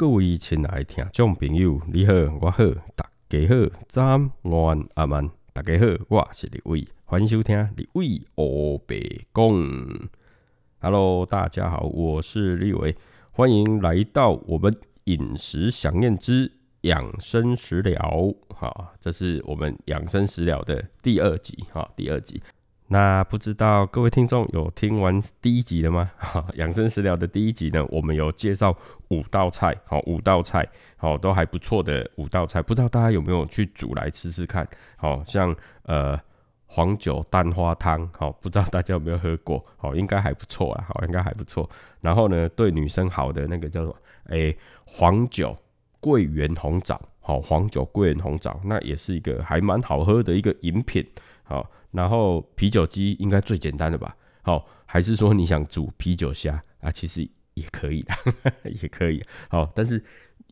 各位亲爱的听众朋友，你好，我好，大家好，早安、午安、阿曼，大家好，我是李伟，欢迎收听李伟欧北讲。Hello，大家好，我是李伟，欢迎来到我们饮食想念之养生食疗。好，这是我们养生食疗的第二集，哈，第二集。那不知道各位听众有听完第一集了吗？哈，养生食疗的第一集呢，我们有介绍五道菜，好，五道菜，好，都还不错的五道菜，不知道大家有没有去煮来吃吃看？好像呃黄酒蛋花汤，好，不知道大家有没有喝过？好，应该还不错啊，好，应该还不错。然后呢，对女生好的那个叫做诶黄酒桂圆红枣，好，黄酒桂圆红枣，那也是一个还蛮好喝的一个饮品，好。然后啤酒鸡应该最简单的吧？好，还是说你想煮啤酒虾啊？其实也可以的，也可以。好，但是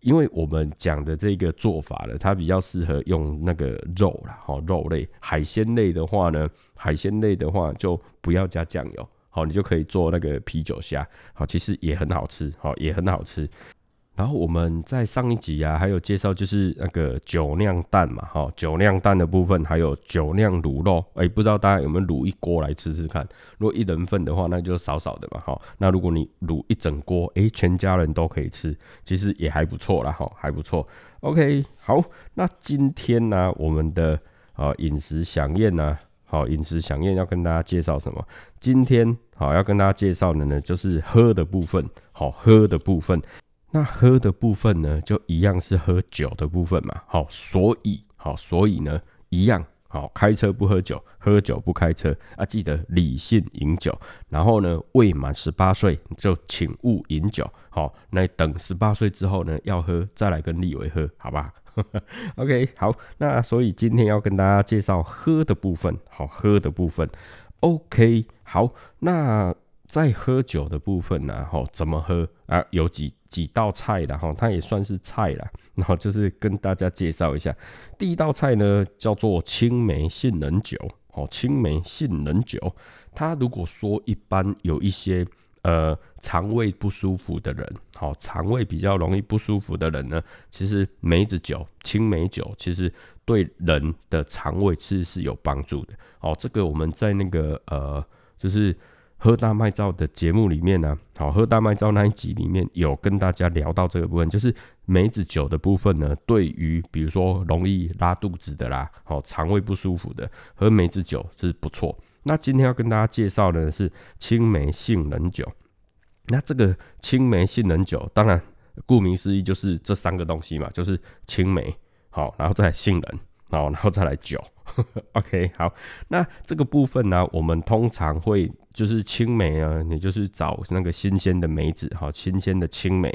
因为我们讲的这个做法呢，它比较适合用那个肉啦，好，肉类、海鲜类的话呢，海鲜类的话就不要加酱油，好，你就可以做那个啤酒虾，好，其实也很好吃，好，也很好吃。然后我们在上一集啊，还有介绍就是那个酒酿蛋嘛，哈，酒酿蛋的部分，还有酒酿卤肉，哎，不知道大家有没有卤一锅来吃吃看？如果一人份的话，那就少少的嘛，哈。那如果你卤一整锅，哎，全家人都可以吃，其实也还不错啦，哈，还不错。OK，好，那今天呢，我们的啊饮食飨宴呢，好，饮食飨宴要跟大家介绍什么？今天好要跟大家介绍的呢，就是喝的部分，好，喝的部分。那喝的部分呢，就一样是喝酒的部分嘛。好，所以好，所以呢，一样好，开车不喝酒，喝酒不开车啊。记得理性饮酒，然后呢，未满十八岁就请勿饮酒。好，那等十八岁之后呢，要喝再来跟立伟喝，好吧？OK，好，那所以今天要跟大家介绍喝的部分，好，喝的部分。OK，好，那。在喝酒的部分呢，哈，怎么喝啊？有几几道菜的哈，它也算是菜了。然后就是跟大家介绍一下，第一道菜呢叫做青梅杏仁酒，哦，青梅杏仁酒。它如果说一般有一些呃肠胃不舒服的人，好，肠胃比较容易不舒服的人呢，其实梅子酒、青梅酒其实对人的肠胃其实是有帮助的。哦，这个我们在那个呃，就是。喝大麦皂的节目里面呢，好，喝大麦皂那一集里面有跟大家聊到这个部分，就是梅子酒的部分呢，对于比如说容易拉肚子的啦，好，肠胃不舒服的，喝梅子酒是不错。那今天要跟大家介绍的是青梅杏仁酒。那这个青梅杏仁酒，当然顾名思义就是这三个东西嘛，就是青梅，好，然后再杏仁，好，然后再来酒。OK，好，那这个部分呢，我们通常会就是青梅啊，你就是找那个新鲜的梅子，好，新鲜的青梅。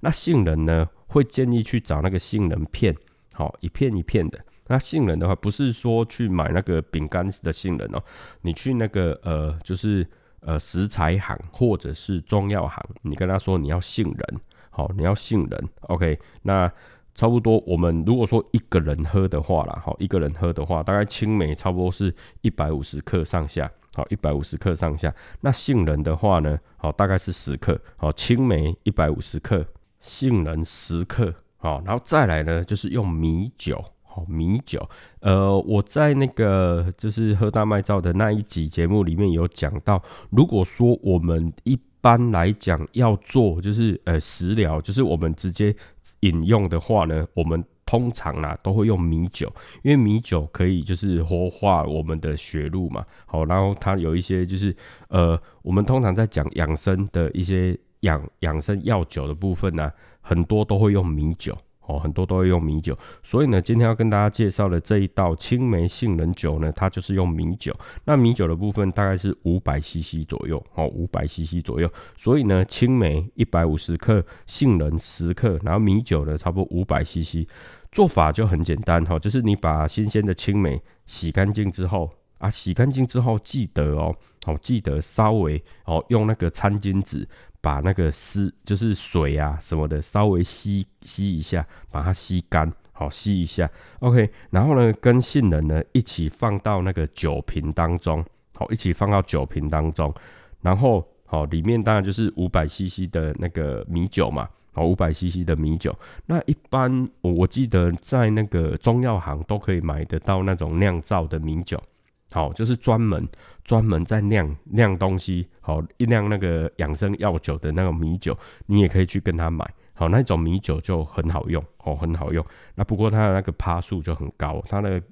那杏仁呢，会建议去找那个杏仁片，好，一片一片的。那杏仁的话，不是说去买那个饼干的杏仁哦，你去那个呃，就是呃食材行或者是中药行，你跟他说你要杏仁，好，你要杏仁，OK，那。差不多，我们如果说一个人喝的话啦，好，一个人喝的话，大概青梅差不多是一百五十克上下，好，一百五十克上下。那杏仁的话呢，好，大概是十克，好，青梅一百五十克，杏仁十克，好，然后再来呢，就是用米酒，好，米酒，呃，我在那个就是喝大麦皂的那一集节目里面有讲到，如果说我们一般来讲要做就是呃食疗，就是我们直接。饮用的话呢，我们通常啊都会用米酒，因为米酒可以就是活化我们的血路嘛。好，然后它有一些就是呃，我们通常在讲养生的一些养养生药酒的部分呢，很多都会用米酒。哦，很多都会用米酒，所以呢，今天要跟大家介绍的这一道青梅杏仁酒呢，它就是用米酒。那米酒的部分大概是五百 CC 左右，哦，五百 CC 左右。所以呢，青梅一百五十克，杏仁十克，然后米酒呢，差不多五百 CC。做法就很简单哈，就是你把新鲜的青梅洗干净之后啊，洗干净之后记得哦，哦，记得稍微哦用那个餐巾纸。把那个湿就是水啊什么的稍微吸吸一下，把它吸干，好吸一下，OK。然后呢，跟杏仁呢一起放到那个酒瓶当中，好一起放到酒瓶当中。然后好里面当然就是五百 CC 的那个米酒嘛，好，五百 CC 的米酒。那一般我记得在那个中药行都可以买得到那种酿造的米酒，好，就是专门专门在酿酿东西，好一酿那个养生药酒的那个米酒，你也可以去跟他买。好，那种米酒就很好用，哦，很好用。那不过它的那个趴数就很高，它的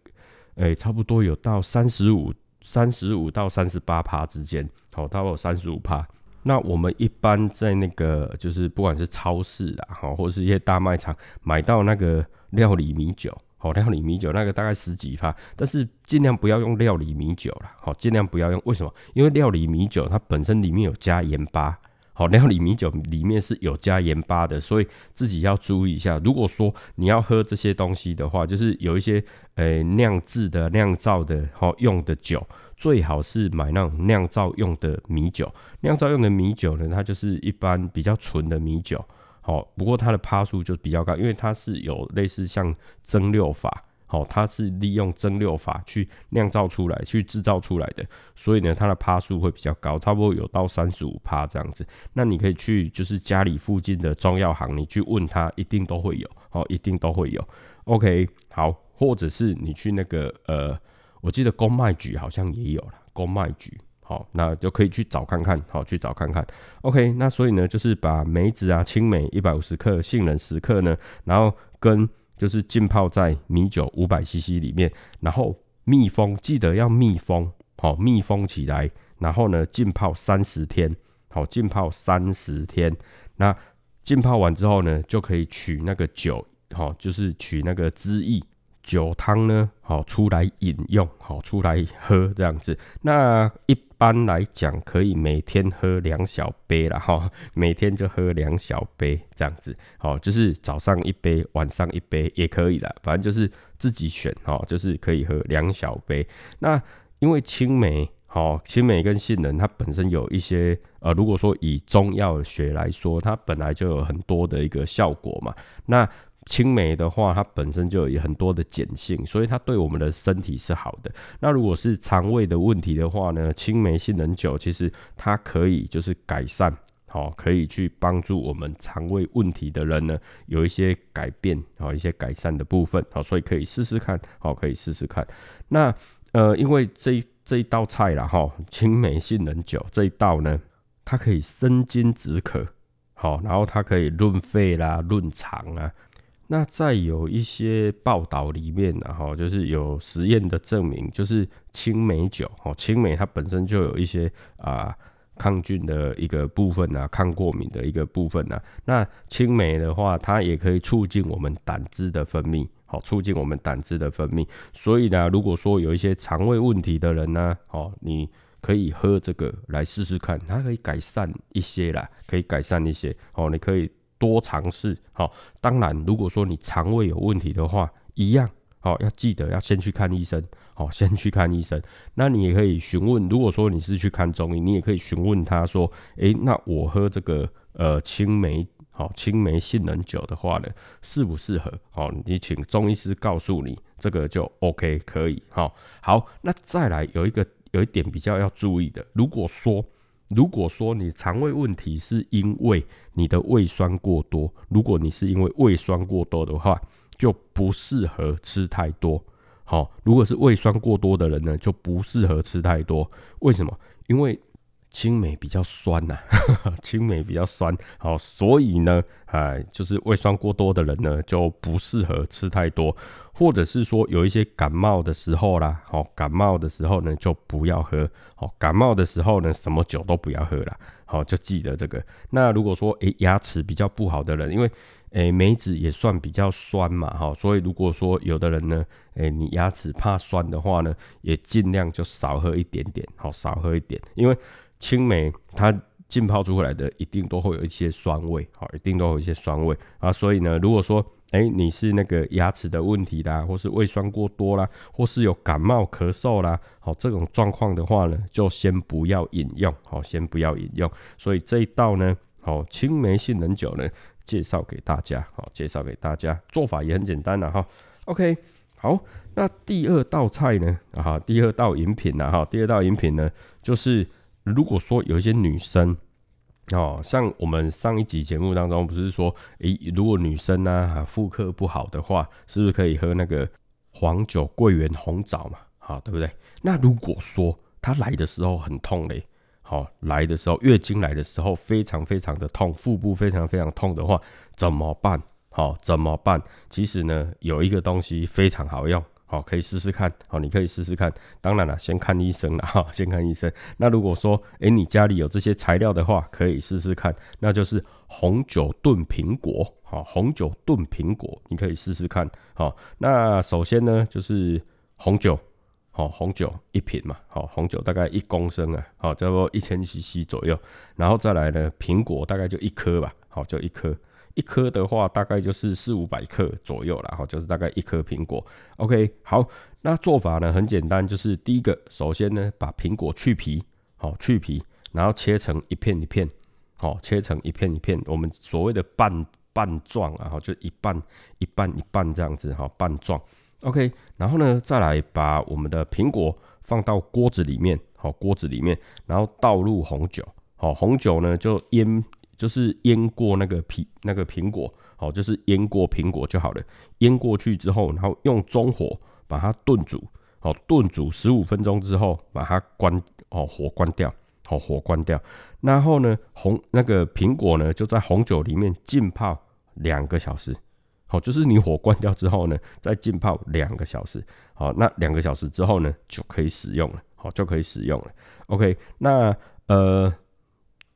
诶差不多有到三十五、三十五到三十八趴之间，好，它有三十五趴。那我们一般在那个就是不管是超市啊，好，或是一些大卖场买到那个料理米酒，好，料理米酒那个大概十几趴，但是尽量不要用料理米酒了，好，尽量不要用。为什么？因为料理米酒它本身里面有加盐巴。好，料理米酒里面是有加盐巴的，所以自己要注意一下。如果说你要喝这些东西的话，就是有一些呃酿制的、酿造的，好用的酒，最好是买那种酿造用的米酒。酿造用的米酒呢，它就是一般比较纯的米酒。好，不过它的趴数就比较高，因为它是有类似像蒸馏法。好，它是利用蒸馏法去酿造出来、去制造出来的，所以呢，它的趴数会比较高，差不多有到三十五趴这样子。那你可以去就是家里附近的中药行，你去问他，一定都会有，哦，一定都会有。OK，好，或者是你去那个呃，我记得公卖局好像也有了，公卖局，好，那就可以去找看看，好，去找看看。OK，那所以呢，就是把梅子啊、青梅一百五十克、杏仁十克呢，然后跟就是浸泡在米酒五百 CC 里面，然后密封，记得要密封，好，密封起来，然后呢浸泡三十天，好，浸泡三十天。那浸泡完之后呢，就可以取那个酒，好，就是取那个汁液。酒汤呢，好出来饮用，好出来喝这样子。那一般来讲，可以每天喝两小杯了哈，每天就喝两小杯这样子。好，就是早上一杯，晚上一杯也可以的，反正就是自己选哈，就是可以喝两小杯。那因为青梅，好青梅跟杏仁，它本身有一些呃，如果说以中药学来说，它本来就有很多的一个效果嘛。那青梅的话，它本身就有很多的碱性，所以它对我们的身体是好的。那如果是肠胃的问题的话呢，青梅杏仁酒其实它可以就是改善，好，可以去帮助我们肠胃问题的人呢有一些改变，好一些改善的部分，好，所以可以试试看，好，可以试试看。那呃，因为这这一道菜啦，哈，青梅杏仁酒这一道呢，它可以生津止渴，好，然后它可以润肺啦、润肠啊。那在有一些报道里面呢，哈，就是有实验的证明，就是青梅酒，哦，青梅它本身就有一些啊抗菌的一个部分啊，抗过敏的一个部分啊。那青梅的话，它也可以促进我们胆汁的分泌，好，促进我们胆汁的分泌。所以呢，如果说有一些肠胃问题的人呢，哦，你可以喝这个来试试看，它可以改善一些啦，可以改善一些，哦，你可以。多尝试，好。当然，如果说你肠胃有问题的话，一样，好，要记得要先去看医生，好，先去看医生。那你也可以询问，如果说你是去看中医，你也可以询问他说，诶，那我喝这个呃青梅，好，青梅杏仁酒的话呢，适不适合？好，你请中医师告诉你，这个就 OK，可以，好，好。那再来有一个有一点比较要注意的，如果说。如果说你肠胃问题是因为你的胃酸过多，如果你是因为胃酸过多的话，就不适合吃太多。好，如果是胃酸过多的人呢，就不适合吃太多。为什么？因为青梅比较酸呐，青梅比较酸，好，所以呢，哎，就是胃酸过多的人呢，就不适合吃太多，或者是说有一些感冒的时候啦，好，感冒的时候呢，就不要喝，好，感冒的时候呢，什么酒都不要喝了，好，就记得这个。那如果说诶牙齿比较不好的人，因为诶梅子也算比较酸嘛，哈，所以如果说有的人呢，诶你牙齿怕酸的话呢，也尽量就少喝一点点，好，少喝一点，因为。青梅它浸泡出来的一定都会有一些酸味，好，一定都有一些酸味啊。所以呢，如果说哎你是那个牙齿的问题啦，或是胃酸过多啦，或是有感冒咳嗽啦，好这种状况的话呢，就先不要饮用，好，先不要饮用。所以这一道呢，好青梅杏仁酒呢，介绍给大家，好，介绍给大家，做法也很简单的哈。OK，好，那第二道菜呢，啊，第二道饮品呢，哈，第二道饮品呢，就是。如果说有一些女生，哦，像我们上一集节目当中不是说，诶，如果女生呢妇科不好的话，是不是可以喝那个黄酒桂圆红枣嘛？好，对不对？那如果说她来的时候很痛嘞，好，来的时候月经来的时候非常非常的痛，腹部非常非常痛的话，怎么办？好，怎么办？其实呢，有一个东西非常好用。好，可以试试看。好，你可以试试看。当然了，先看医生了哈，先看医生。那如果说，诶，你家里有这些材料的话，可以试试看。那就是红酒炖苹果。好，红酒炖苹果，你可以试试看。好，那首先呢，就是红酒。好，红酒一瓶嘛。好，红酒大概一公升啊。好，差不多一千 CC 左右。然后再来呢，苹果大概就一颗吧。好，就一颗。一颗的话，大概就是四五百克左右了，哈，就是大概一颗苹果。OK，好，那做法呢很简单，就是第一个，首先呢把苹果去皮，好去皮，然后切成一片一片，好切成一片一片，我们所谓的半半状啊，哈，就一半一半一半这样子，哈，半状。OK，然后呢再来把我们的苹果放到锅子里面，好锅子里面，然后倒入红酒，好红酒呢就腌。就是腌过那个皮那个苹果，好，就是腌过苹果就好了。腌过去之后，然后用中火把它炖煮，好，炖煮十五分钟之后，把它关，哦，火关掉，好，火关掉。然后呢，红那个苹果呢，就在红酒里面浸泡两个小时，好，就是你火关掉之后呢，再浸泡两个小时，好，那两个小时之后呢，就可以使用了，好，就可以使用了。OK，那呃。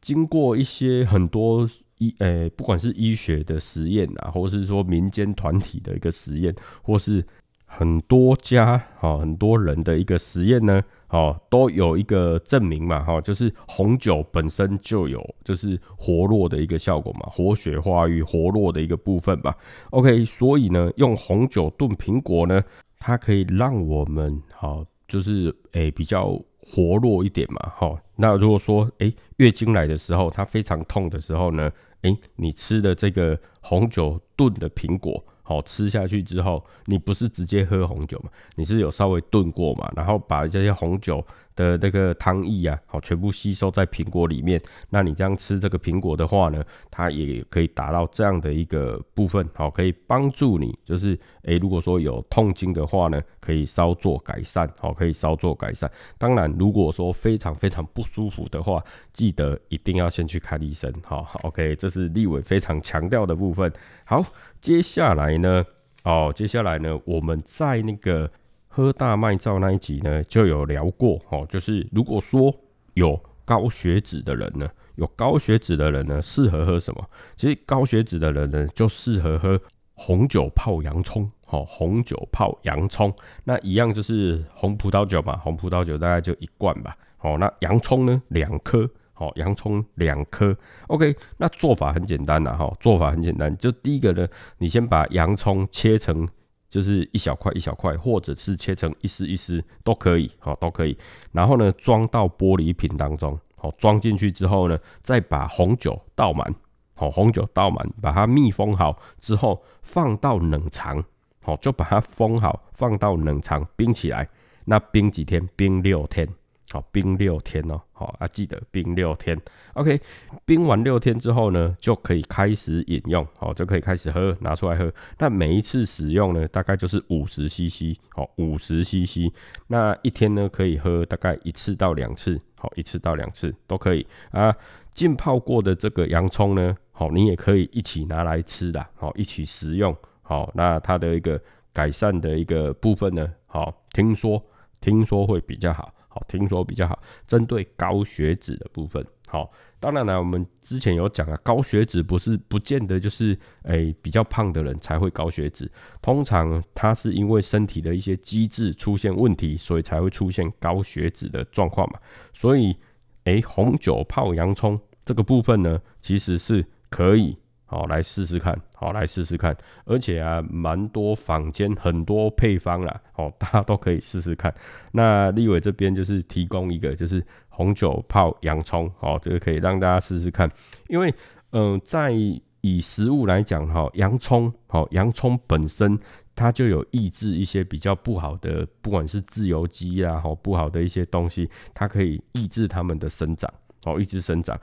经过一些很多医诶，不管是医学的实验啊，或是说民间团体的一个实验，或是很多家哈很多人的一个实验呢，哦，都有一个证明嘛，哈，就是红酒本身就有就是活络的一个效果嘛，活血化瘀、活络的一个部分吧。OK，所以呢，用红酒炖苹果呢，它可以让我们好就是诶比较。活络一点嘛，哈。那如果说，诶月经来的时候，它非常痛的时候呢，诶你吃的这个红酒炖的苹果。好吃下去之后，你不是直接喝红酒嘛？你是有稍微炖过嘛？然后把这些红酒的那个汤液啊，好全部吸收在苹果里面。那你这样吃这个苹果的话呢，它也可以达到这样的一个部分，好可以帮助你，就是诶，如果说有痛经的话呢，可以稍作改善，好可以稍作改善。当然，如果说非常非常不舒服的话，记得一定要先去看医生。好，OK，这是立伟非常强调的部分。好。接下来呢，哦，接下来呢，我们在那个喝大麦皂那一集呢，就有聊过，哦，就是如果说有高血脂的人呢，有高血脂的人呢，适合喝什么？其实高血脂的人呢，就适合喝红酒泡洋葱，哦，红酒泡洋葱，那一样就是红葡萄酒嘛，红葡萄酒大概就一罐吧，哦，那洋葱呢，两颗。好，洋葱两颗，OK。那做法很简单呐，哈，做法很简单。就第一个呢，你先把洋葱切成就是一小块一小块，或者是切成一丝一丝都可以，好，都可以。然后呢，装到玻璃瓶当中，好，装进去之后呢，再把红酒倒满，好，红酒倒满，把它密封好之后，放到冷藏，好，就把它封好，放到冷藏冰起来。那冰几天？冰六天。好，冰六天哦，好啊，记得冰六天。OK，冰完六天之后呢，就可以开始饮用，好，就可以开始喝，拿出来喝。那每一次使用呢，大概就是五十 CC，好，五十 CC。那一天呢，可以喝大概一次到两次，好，一次到两次都可以啊。浸泡过的这个洋葱呢，好，你也可以一起拿来吃的，好，一起食用，好，那它的一个改善的一个部分呢，好，听说听说会比较好。听说比较好，针对高血脂的部分。好，当然呢，我们之前有讲啊，高血脂不是不见得就是诶比较胖的人才会高血脂，通常它是因为身体的一些机制出现问题，所以才会出现高血脂的状况嘛。所以，诶，红酒泡洋葱这个部分呢，其实是可以。好，来试试看，好，来试试看，而且啊，蛮多坊间很多配方啦，哦，大家都可以试试看。那立伟这边就是提供一个，就是红酒泡洋葱，哦，这个可以让大家试试看。因为，嗯，在以食物来讲，哈，洋葱，好，洋葱本身它就有抑制一些比较不好的，不管是自由基啊，好，不好的一些东西，它可以抑制它们的生长，哦，抑制生长。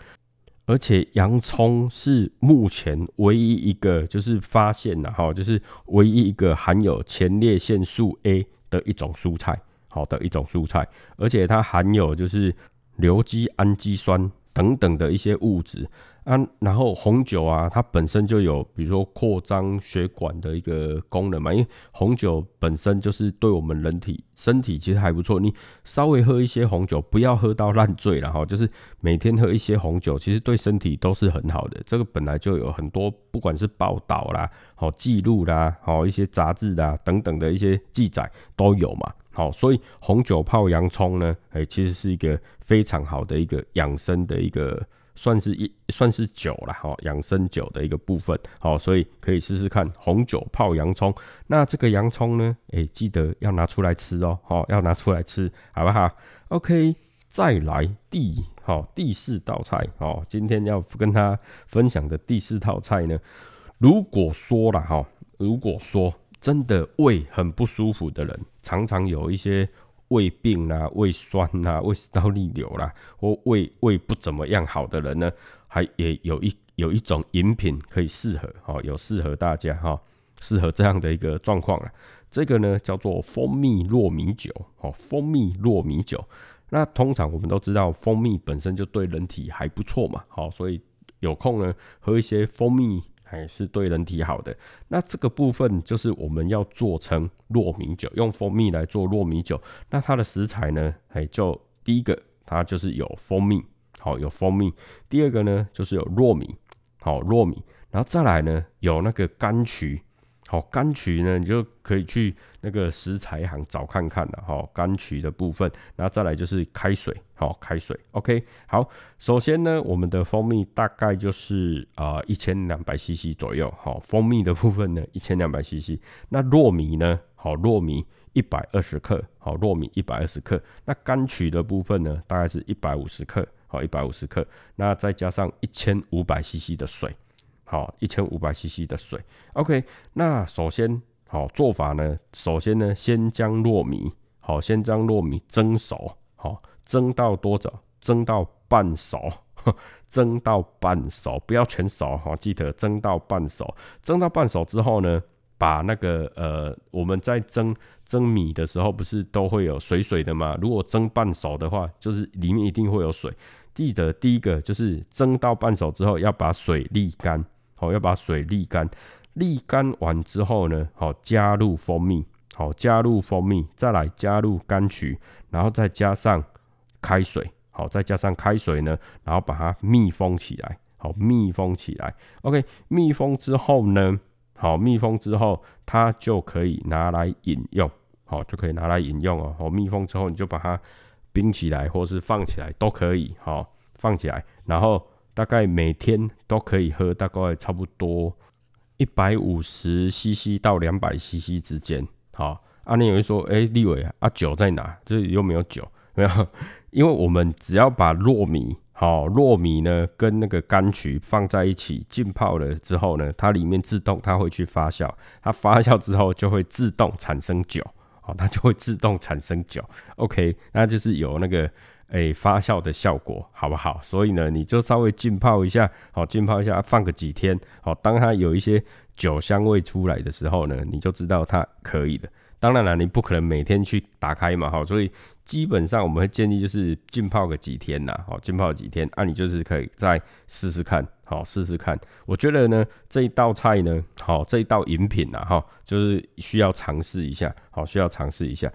而且洋葱是目前唯一一个就是发现了哈，就是唯一一个含有前列腺素 A 的一种蔬菜，好的一种蔬菜，而且它含有就是硫基氨基酸等等的一些物质。啊，然后红酒啊，它本身就有，比如说扩张血管的一个功能嘛。因为红酒本身就是对我们人体身体其实还不错。你稍微喝一些红酒，不要喝到烂醉了哈。就是每天喝一些红酒，其实对身体都是很好的。这个本来就有很多，不管是报道啦、好记录啦、好一些杂志啦等等的一些记载都有嘛。好，所以红酒泡洋葱呢，哎，其实是一个非常好的一个养生的一个。算是一算是酒了哈，养生酒的一个部分，好，所以可以试试看红酒泡洋葱。那这个洋葱呢，哎，记得要拿出来吃哦，好，要拿出来吃，好不好？OK，再来第好第四道菜，哦，今天要跟他分享的第四套菜呢，如果说了哈，如果说真的胃很不舒服的人，常常有一些。胃病啦、胃酸啦、胃食道逆流啦，或胃胃不怎么样好的人呢，还也有一有一种饮品可以适合哈，有适合大家哈，适合这样的一个状况啊。这个呢叫做蜂蜜糯米酒哦，蜂蜜糯米酒。那通常我们都知道，蜂蜜本身就对人体还不错嘛，好，所以有空呢喝一些蜂蜜。还是对人体好的。那这个部分就是我们要做成糯米酒，用蜂蜜来做糯米酒。那它的食材呢？哎，就第一个，它就是有蜂蜜，好，有蜂蜜。第二个呢，就是有糯米，好，糯米。然后再来呢，有那个柑橘。好，柑橘呢，你就可以去那个食材行找看看了。哈，柑橘的部分，那再来就是开水。好，开水。OK，好，首先呢，我们的蜂蜜大概就是啊一千两百 CC 左右。好，蜂蜜的部分呢，一千两百 CC。那糯米呢？好，糯米一百二十克。好，糯米一百二十克。那柑橘的部分呢，大概是一百五十克。好，一百五十克。那再加上一千五百 CC 的水。好，一千五百 CC 的水，OK。那首先，好做法呢，首先呢，先将糯米，好，先将糯米蒸熟，好，蒸到多少？蒸到半熟，蒸到半熟，不要全熟，哈，记得蒸到半熟。蒸到半熟之后呢，把那个呃，我们在蒸蒸米的时候，不是都会有水水的吗？如果蒸半熟的话，就是里面一定会有水。记得第一个就是蒸到半熟之后，要把水沥干。好，要把水沥干，沥干完之后呢，好加入蜂蜜，好加入蜂蜜，再来加入柑橘，然后再加上开水，好再加上开水呢，然后把它密封起来，好密封起来。OK，密封之后呢，好密封之后，它就可以拿来饮用，好就可以拿来饮用哦。好密封之后，你就把它冰起来，或是放起来都可以，好放起来，然后。大概每天都可以喝，大概差不多一百五十 CC 到两百 CC 之间。好，阿念有人说，哎，立伟啊，酒在哪？这里又没有酒，没有，因为我们只要把糯米，好，糯米呢跟那个柑橘放在一起浸泡了之后呢，它里面自动它会去发酵，它发酵之后就会自动产生酒，好，它就会自动产生酒。OK，那就是有那个。哎，发酵的效果好不好？所以呢，你就稍微浸泡一下，好，浸泡一下，放个几天，好，当它有一些酒香味出来的时候呢，你就知道它可以的。当然了，你不可能每天去打开嘛，好，所以基本上我们会建议就是浸泡个几天呐，好，浸泡几天，啊，你就是可以再试试看，好，试试看。我觉得呢，这一道菜呢，好，这一道饮品呐，哈，就是需要尝试一下，好，需要尝试一下。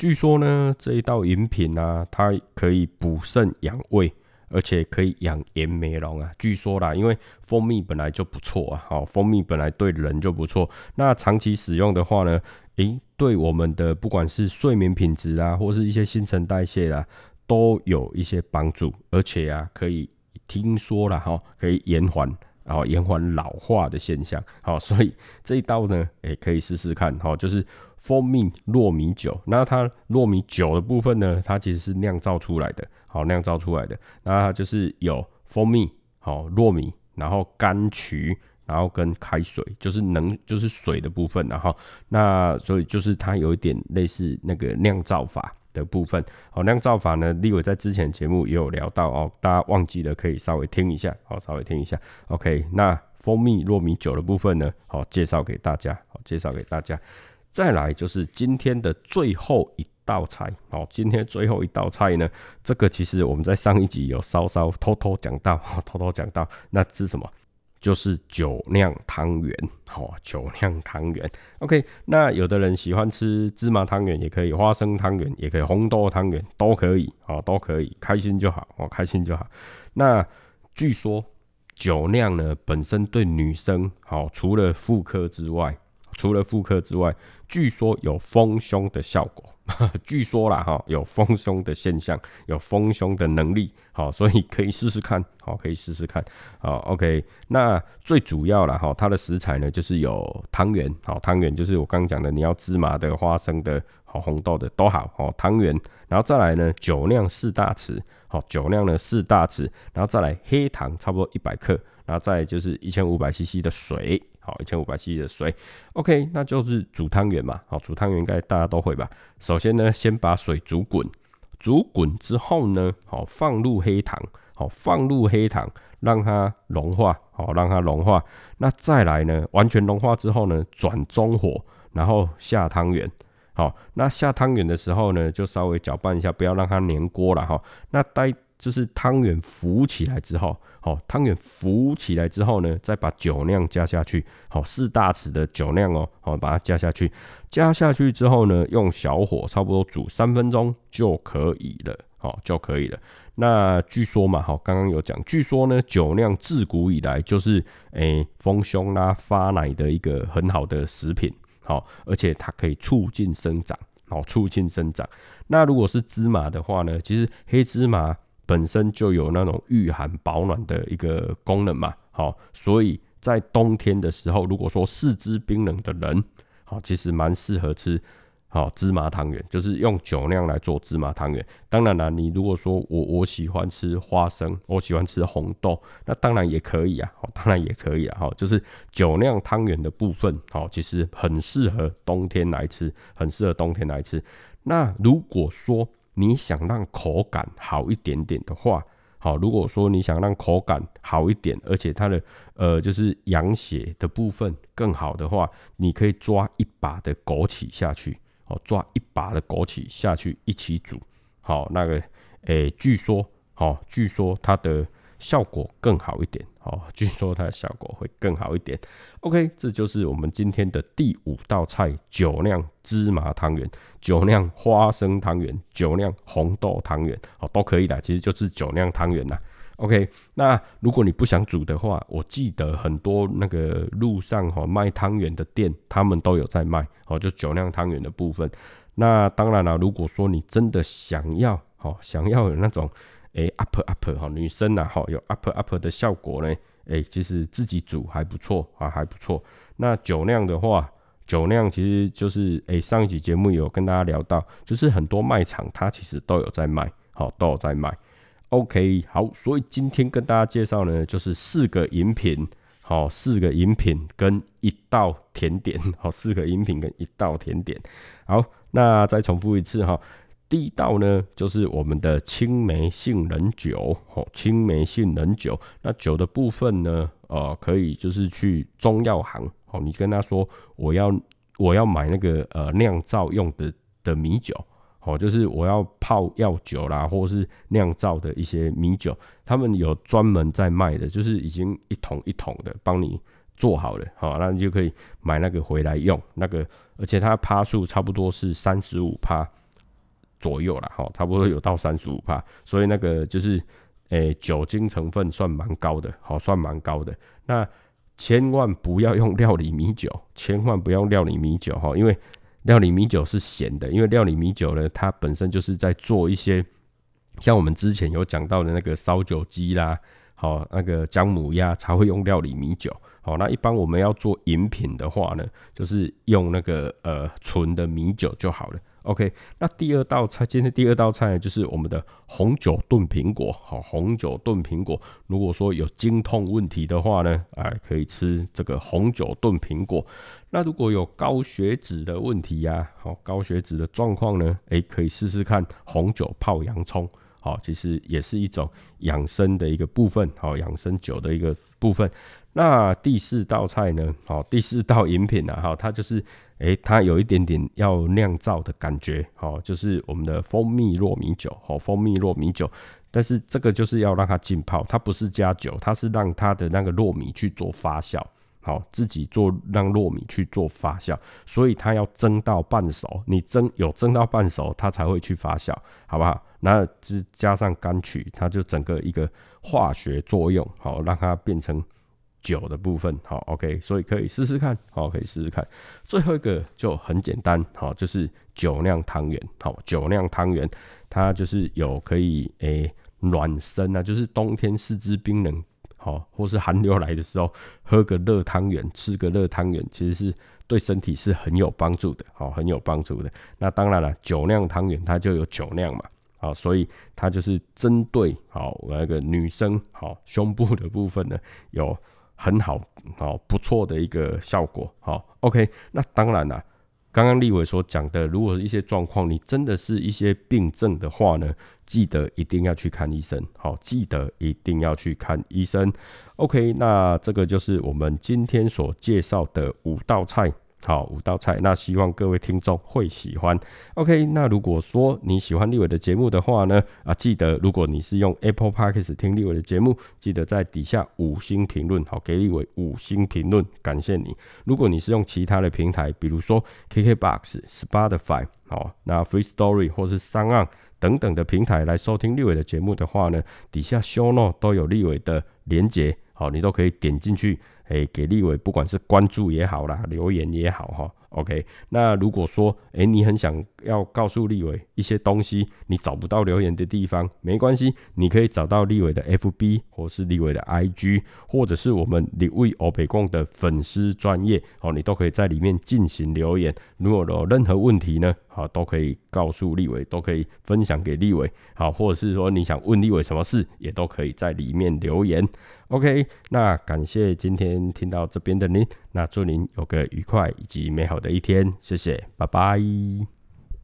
据说呢，这一道饮品啊，它可以补肾养胃，而且可以养颜美容啊。据说啦，因为蜂蜜本来就不错啊，好，蜂蜜本来对人就不错。那长期使用的话呢，诶，对我们的不管是睡眠品质啊，或是一些新陈代谢啊，都有一些帮助。而且啊，可以听说了哈，可以延缓，然后延缓老化的现象。好，所以这一道呢，也，可以试试看，好，就是。蜂蜜糯米酒，那它糯米酒的部分呢？它其实是酿造出来的，好酿造出来的。那它就是有蜂蜜，好糯米，然后柑橘，然后跟开水，就是能就是水的部分，然后那所以就是它有一点类似那个酿造法，的部分。好，酿造法呢，立伟在之前节目也有聊到哦，大家忘记了可以稍微听一下，好，稍微听一下。OK，那蜂蜜糯米酒的部分呢，好，介绍给大家，好，介绍给大家。再来就是今天的最后一道菜，好，今天最后一道菜呢，这个其实我们在上一集有稍稍偷偷讲到，偷偷讲到，那是什么？就是酒酿汤圆，好，酒酿汤圆。OK，那有的人喜欢吃芝麻汤圆，也可以花生汤圆，也可以红豆汤圆，都可以，好，都可以，开心就好，哦，开心就好。那据说酒酿呢，本身对女生好，除了妇科之外，除了妇科之外，据说有丰胸的效果。据说啦，哈，有丰胸的现象，有丰胸的能力，好，所以可以试试看，好，可以试试看，好，OK。那最主要了哈，它的食材呢，就是有汤圆，好，汤圆就是我刚刚讲的，你要芝麻的、花生的、好红豆的都好，好，汤圆，然后再来呢，酒酿四大匙，好，酒酿呢四大匙，然后再来黑糖差不多一百克，然后再就是一千五百 CC 的水。好，一千五百 cc 的水，OK，那就是煮汤圆嘛。好，煮汤圆应该大家都会吧。首先呢，先把水煮滚，煮滚之后呢，好放入黑糖，好放入黑糖，让它融化，好让它融化。那再来呢，完全融化之后呢，转中火，然后下汤圆。好，那下汤圆的时候呢，就稍微搅拌一下，不要让它粘锅了哈。那待就是汤圆浮起来之后。好，汤圆浮起来之后呢，再把酒酿加下去。好，四大匙的酒酿哦，好，把它加下去。加下去之后呢，用小火差不多煮三分钟就可以了。好，就可以了。那据说嘛，好，刚刚有讲，据说呢，酒酿自古以来就是诶丰胸啦、发奶的一个很好的食品。好，而且它可以促进生长。好，促进生长。那如果是芝麻的话呢，其实黑芝麻。本身就有那种御寒保暖的一个功能嘛，好，所以在冬天的时候，如果说四肢冰冷的人，好，其实蛮适合吃好芝麻汤圆，就是用酒酿来做芝麻汤圆。当然了，你如果说我我喜欢吃花生，我喜欢吃红豆，那当然也可以啊，当然也可以啊，好，就是酒酿汤圆的部分，好，其实很适合冬天来吃，很适合冬天来吃。那如果说你想让口感好一点点的话，好，如果说你想让口感好一点，而且它的呃就是养血的部分更好的话，你可以抓一把的枸杞下去，好，抓一把的枸杞下去一起煮，好，那个诶，据说，好，据说它的。效果更好一点，哦，据说它的效果会更好一点。OK，这就是我们今天的第五道菜——酒酿芝麻汤圆、酒酿花生汤圆、酒酿红豆汤圆，哦，都可以的，其实就是酒酿汤圆啦。OK，那如果你不想煮的话，我记得很多那个路上哈卖汤圆的店，他们都有在卖，哦，就酒酿汤圆的部分。那当然了，如果说你真的想要，哦，想要有那种。诶 u p up 哈，女生呐哈，有 up up 的效果呢。诶，其实自己煮还不错啊，还不错。那酒酿的话，酒酿其实就是诶，上一集节目有跟大家聊到，就是很多卖场它其实都有在卖，好，都有在卖。OK，好，所以今天跟大家介绍呢，就是四个饮品，好，四个饮品跟一道甜点，好，四个饮品跟一道甜点。好，那再重复一次哈。第一道呢，就是我们的青梅杏仁酒，哦，青梅杏仁酒。那酒的部分呢，呃，可以就是去中药行，哦，你跟他说我要我要买那个呃酿造用的的米酒，哦，就是我要泡药酒啦，或是酿造的一些米酒，他们有专门在卖的，就是已经一桶一桶的帮你做好了，好，那你就可以买那个回来用，那个而且它趴数差不多是三十五趴。左右了哈，差不多有到三十五帕，所以那个就是，诶，酒精成分算蛮高的，好，算蛮高的。那千万不要用料理米酒，千万不要用料理米酒哈，因为料理米酒是咸的，因为料理米酒呢，它本身就是在做一些，像我们之前有讲到的那个烧酒鸡啦，好，那个姜母鸭才会用料理米酒。好，那一般我们要做饮品的话呢，就是用那个呃纯的米酒就好了。OK，那第二道菜，今天第二道菜呢，就是我们的红酒炖苹果。好，红酒炖苹果，如果说有经痛问题的话呢，哎，可以吃这个红酒炖苹果。那如果有高血脂的问题呀，好，高血脂的状况呢，哎，可以试试看红酒泡洋葱。好，其实也是一种养生的一个部分，好，养生酒的一个部分。那第四道菜呢？好，第四道饮品呢？哈，它就是，诶，它有一点点要酿造的感觉，好，就是我们的蜂蜜糯米酒，好，蜂蜜糯米酒。但是这个就是要让它浸泡，它不是加酒，它是让它的那个糯米去做发酵，好，自己做让糯米去做发酵，所以它要蒸到半熟，你蒸有蒸到半熟，它才会去发酵，好不好？那是加上柑曲，它就整个一个化学作用，好，让它变成。酒的部分，好，OK，所以可以试试看，好，可以试试看。最后一个就很简单，好，就是酒酿汤圆，好，酒酿汤圆，它就是有可以诶暖身啊，就是冬天四肢冰冷，好，或是寒流来的时候，喝个热汤圆，吃个热汤圆，其实是对身体是很有帮助的，好，很有帮助的。那当然了，酒酿汤圆它就有酒酿嘛，好，所以它就是针对好那个女生好胸部的部分呢有。很好，好不错的一个效果，好，OK。那当然了，刚刚立伟所讲的，如果一些状况，你真的是一些病症的话呢，记得一定要去看医生，好，记得一定要去看医生，OK。那这个就是我们今天所介绍的五道菜。好，五道菜，那希望各位听众会喜欢。OK，那如果说你喜欢立伟的节目的话呢，啊，记得如果你是用 Apple Podcast 听立伟的节目，记得在底下五星评论，好，给立伟五星评论，感谢你。如果你是用其他的平台，比如说 KKBox、Spotify，好，那 Free Story 或是三岸等等的平台来收听立伟的节目的话呢，底下 Show Note 都有立伟的连接，好，你都可以点进去。诶，给立伟，不管是关注也好啦，留言也好哈，OK。那如果说，诶，你很想要告诉立伟一些东西，你找不到留言的地方，没关系，你可以找到立伟的 FB 或是立伟的 IG，或者是我们立伟欧北贡的粉丝专业，哦，你都可以在里面进行留言。如果有任何问题呢，好，都可以告诉立伟，都可以分享给立伟，好，或者是说你想问立伟什么事，也都可以在里面留言。OK，那感谢今天听到这边的您，那祝您有个愉快以及美好的一天，谢谢，拜拜。